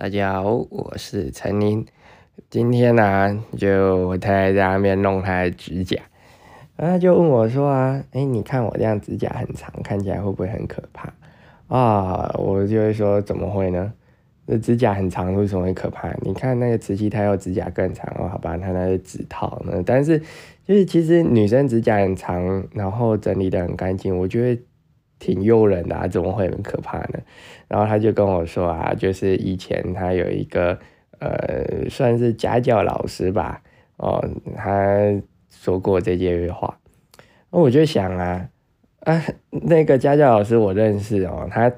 大家好，我是陈宁。今天呢，就我太太在那边弄她的指甲，然后她就问我说啊，哎，你看我这样指甲很长，看起来会不会很可怕啊？我就会说，怎么会呢？那指甲很长，为什么会可怕？你看那个慈禧太后指甲更长哦，好吧，她那是指套呢。但是就是其实女生指甲很长，然后整理的很干净，我觉得。挺诱人的啊，怎么会很可怕呢？然后他就跟我说啊，就是以前他有一个呃，算是家教老师吧，哦，他说过这句话。那我就想啊，啊，那个家教老师我认识哦，他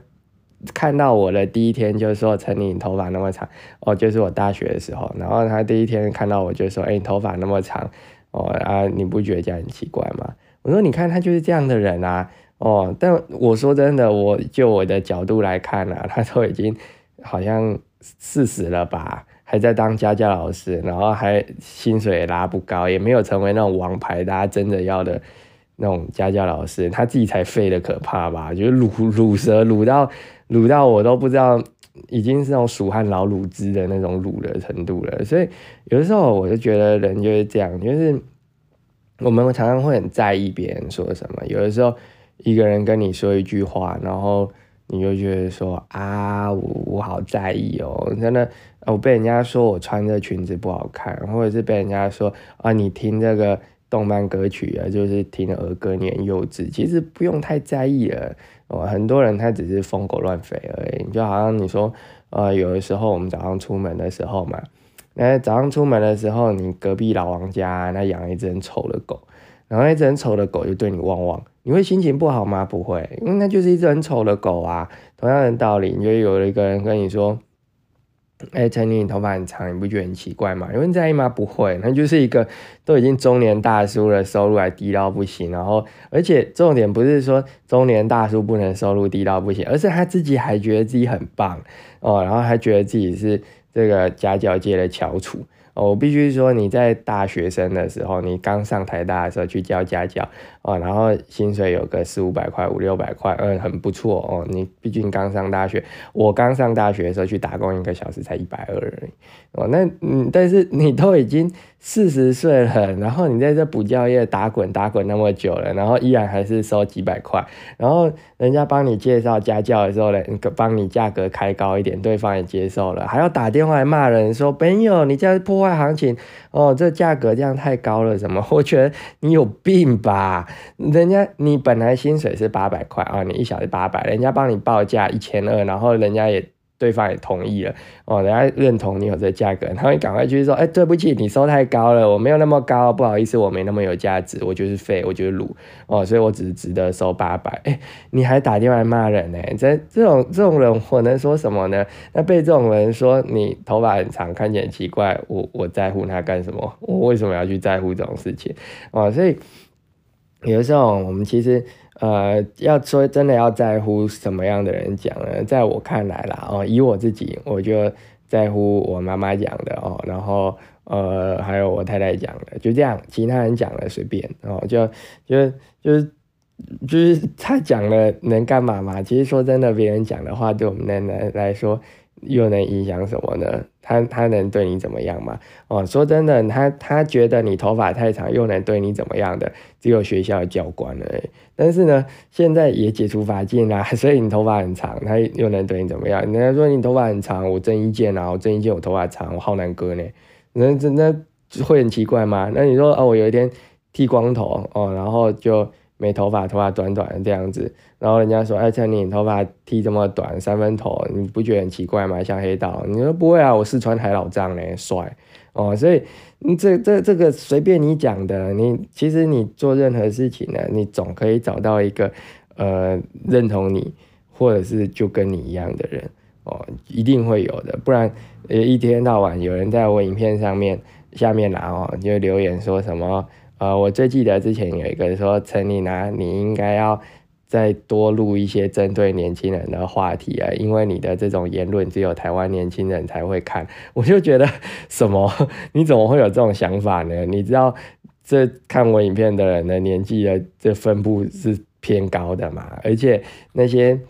看到我的第一天就说：“陈你头发那么长哦，就是我大学的时候。”然后他第一天看到我就说：“哎，你头发那么长哦啊，你不觉得这样很奇怪吗？”我说：“你看他就是这样的人啊。”哦，但我说真的，我就我的角度来看啊，他都已经好像四十了吧，还在当家教老师，然后还薪水也拉不高，也没有成为那种王牌大家真的要的那种家教老师，他自己才废的可怕吧？就是卤卤蛇卤到卤到我都不知道，已经是那种蜀汉老卤汁的那种卤的程度了。所以有的时候我就觉得人就是这样，就是我们常常会很在意别人说什么，有的时候。一个人跟你说一句话，然后你就觉得说啊，我我好在意哦，真的，我被人家说我穿这裙子不好看，或者是被人家说啊，你听这个动漫歌曲啊，就是听儿歌你很幼稚，其实不用太在意了哦。很多人他只是疯狗乱吠而已，就好像你说，呃，有的时候我们早上出门的时候嘛，那早上出门的时候，你隔壁老王家那养一只很丑的狗，然后那只很丑的狗就对你汪汪。你会心情不好吗？不会，因为那就是一只很丑的狗啊。同样的道理，你就有了一个人跟你说：“哎，陈妮，你头发很长，你不觉得很奇怪吗？”有人在意吗？不会，那就是一个都已经中年大叔了，收入还低到不行。然后，而且重点不是说中年大叔不能收入低到不行，而是他自己还觉得自己很棒哦，然后还觉得自己是这个家教界的翘楚。哦，我必须说，你在大学生的时候，你刚上台大的时候去教家教，哦，然后薪水有个四五百块、五六百块，嗯，很不错哦。你毕竟刚上大学，我刚上大学的时候去打工，一个小时才一百二而已。哦，那嗯，但是你都已经四十岁了，然后你在这补教业打滚打滚那么久了，然后依然还是收几百块，然后人家帮你介绍家教的时候呢，帮你价格开高一点，对方也接受了，还要打电话来骂人说朋友，你这破坏行情哦，这价格这样太高了，什么？我觉得你有病吧？人家你本来薪水是八百块啊，你一小时八百，人家帮你报价一千二，然后人家也。对方也同意了哦，人家认同你有这价格，他会赶快去说，哎，对不起，你收太高了，我没有那么高，不好意思，我没那么有价值，我就是废，我就是卤哦，所以我只是值得收八百。哎，你还打电话骂人呢？这这种这种人，我能说什么呢？那被这种人说你头发很长，看起来奇怪，我我在乎他干什么？我为什么要去在乎这种事情？哦，所以有的时候我们其实。呃，要说真的要在乎什么样的人讲呢？在我看来啦，哦，以我自己，我就在乎我妈妈讲的哦，然后呃，还有我太太讲的，就这样，其他人讲的随便哦，就就就是就是他讲的能干嘛嘛？其实说真的，别人讲的话对我们的来来说。又能影响什么呢？他他能对你怎么样吗？哦，说真的，他他觉得你头发太长，又能对你怎么样的？只有学校的教官而已。但是呢，现在也解除法禁啦，所以你头发很长，他又能对你怎么样？人家说你头发很长，我郑伊健啊，我郑伊健我头发长，我浩南哥呢？那真的会很奇怪吗？那你说哦，我有一天剃光头哦，然后就。没头发，头发短短的这样子，然后人家说：“哎，像你头发剃这么短，三分头，你不觉得很奇怪吗？像黑道？”你说不会啊，我四川海老张呢，帅哦。所以这这这个随便你讲的，你其实你做任何事情呢，你总可以找到一个呃认同你，或者是就跟你一样的人哦，一定会有的。不然呃一天到晚有人在我影片上面下面拿哦，就留言说什么。呃，我最记得之前有一个说陈丽娜，你应该要再多录一些针对年轻人的话题啊，因为你的这种言论只有台湾年轻人才会看。我就觉得什么？你怎么会有这种想法呢？你知道这看我影片的人的年纪的这分布是偏高的嘛？而且那些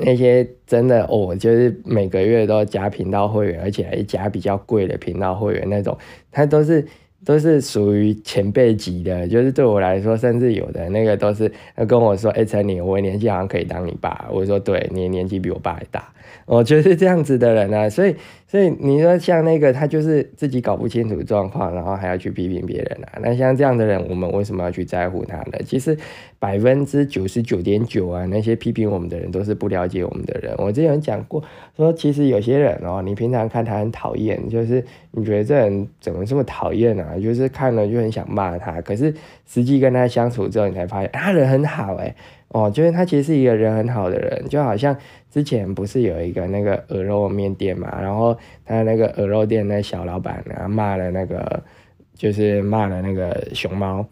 那些真的哦，就是每个月都加频道会员，而且还加比较贵的频道会员那种，他都是。都是属于前辈级的，就是对我来说，甚至有的那个都是跟我说：“哎，陈宁，我年纪好像可以当你爸。”我说：“对，你年纪比我爸还大。”我就是这样子的人啊，所以，所以你说像那个他就是自己搞不清楚状况，然后还要去批评别人啊，那像这样的人，我们为什么要去在乎他呢？其实百分之九十九点九啊，那些批评我们的人都是不了解我们的人。我之前讲过，说其实有些人哦，你平常看他很讨厌，就是你觉得这人怎么这么讨厌啊？就是看了就很想骂他，可是实际跟他相处之后，你才发现他人很好哎。哦，就是他其实是一个人很好的人，就好像之前不是有一个那个鹅肉面店嘛，然后他那个鹅肉店那小老板啊骂了那个，就是骂了那个熊猫，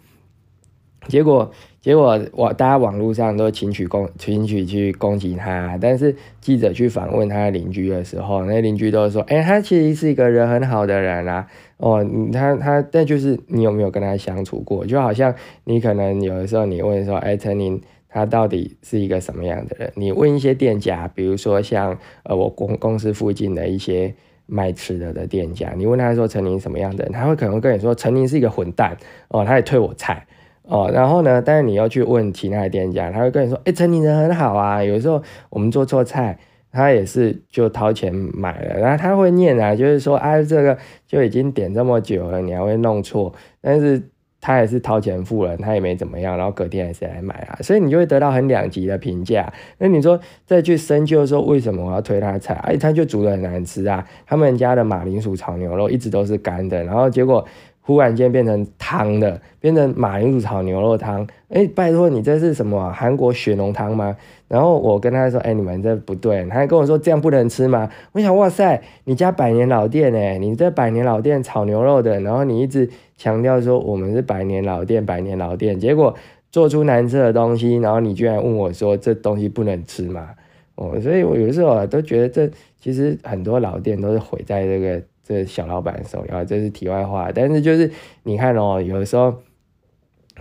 结果结果我大家网络上都轻举攻轻举去攻击他，但是记者去访问他的邻居的时候，那邻居都说，哎，他其实是一个人很好的人啊，哦，他他但就是你有没有跟他相处过？就好像你可能有的时候你问说，哎，陈宁。他到底是一个什么样的人？你问一些店家，比如说像呃我公公司附近的一些卖吃的的店家，你问他说陈宁什么样的人，他会可能跟你说陈宁是一个混蛋哦，他也退我菜哦。然后呢，但是你要去问其他的店家，他会跟你说，哎，陈宁人很好啊。有时候我们做错菜，他也是就掏钱买了，然后他会念啊，就是说啊这个就已经点这么久了，你还会弄错，但是。他也是掏钱付了，他也没怎么样，然后隔天还是来买啊，所以你就会得到很两极的评价。那你说再去深究说为什么我要推他的菜？哎，他就煮的很难吃啊。他们家的马铃薯炒牛肉一直都是干的，然后结果忽然间变成汤的，变成马铃薯炒牛肉汤。哎，拜托你这是什么韩国血浓汤吗？然后我跟他说：“哎，你们这不对。”他还跟我说：“这样不能吃吗？”我想：“哇塞，你家百年老店哎，你这百年老店炒牛肉的，然后你一直强调说我们是百年老店，百年老店，结果做出难吃的东西，然后你居然问我说这东西不能吃吗？哦，所以我有时候啊都觉得这其实很多老店都是毁在这个这小老板手里啊。这是题外话，但是就是你看哦，有的时候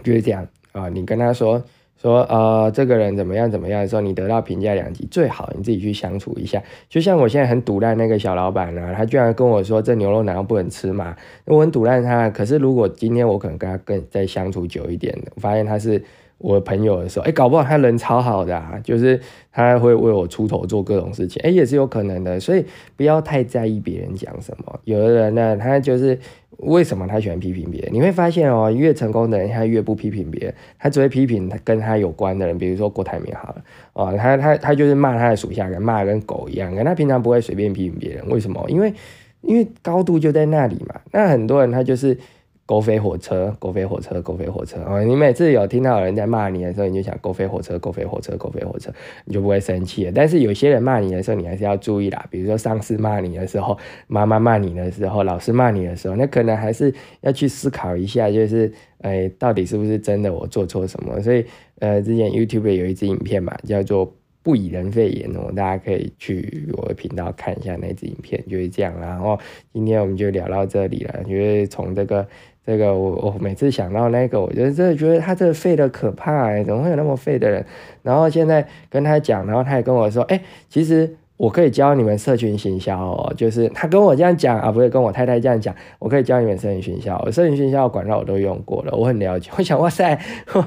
就是这样啊，你跟他说。说呃，这个人怎么样怎么样的时候，你得到评价两极，最好你自己去相处一下。就像我现在很堵烂那个小老板呢，他居然跟我说这牛肉难道不能吃吗？我很堵烂他，可是如果今天我可能跟他更再相处久一点，我发现他是。我朋友的时候，哎，搞不好他人超好的啊，就是他会为我出头做各种事情，哎，也是有可能的，所以不要太在意别人讲什么。有的人呢，他就是为什么他喜欢批评别人？你会发现哦，越成功的人他越不批评别人，他只会批评他跟他有关的人，比如说郭台铭好了，哦，他他他就是骂他的属下，跟骂的跟狗一样，跟他平常不会随便批评别人，为什么？因为因为高度就在那里嘛。那很多人他就是。狗飞火车，狗飞火车，狗飞火车哦！你每次有听到有人在骂你的时候，你就想狗飞火车，狗飞火车，狗飞火车，你就不会生气了。但是有些人骂你的时候，你还是要注意啦。比如说上司骂你的时候，妈妈骂你的时候，老师骂你的时候，那可能还是要去思考一下，就是哎，到底是不是真的我做错什么？所以呃，之前 YouTube 有一支影片嘛，叫做“不以人废言”哦，大家可以去我的频道看一下那支影片，就是这样。然后今天我们就聊到这里了，就是从这个。这个我我每次想到那个，我觉得真的觉得他这个废的可怕，怎么会有那么废的人？然后现在跟他讲，然后他也跟我说，哎，其实我可以教你们社群行销哦，就是他跟我这样讲啊，不会跟我太太这样讲，我可以教你们社群行销，社群行销管道我都用过了，我很了解。我想，哇塞，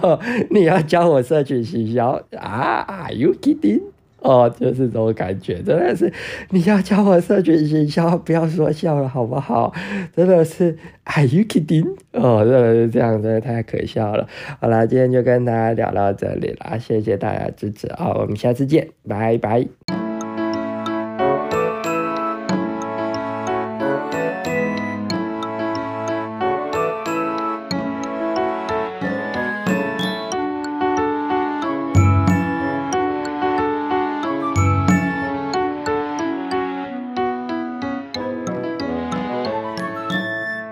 你要教我社群行销啊？Are you kidding？哦，就是这种感觉，真的是你要教我社群营销，不要说笑了，好不好？真的是，Are you kidding？哦，真的是这样，真的太可笑了。好啦，今天就跟大家聊到这里啦，谢谢大家支持啊，我们下次见，拜拜。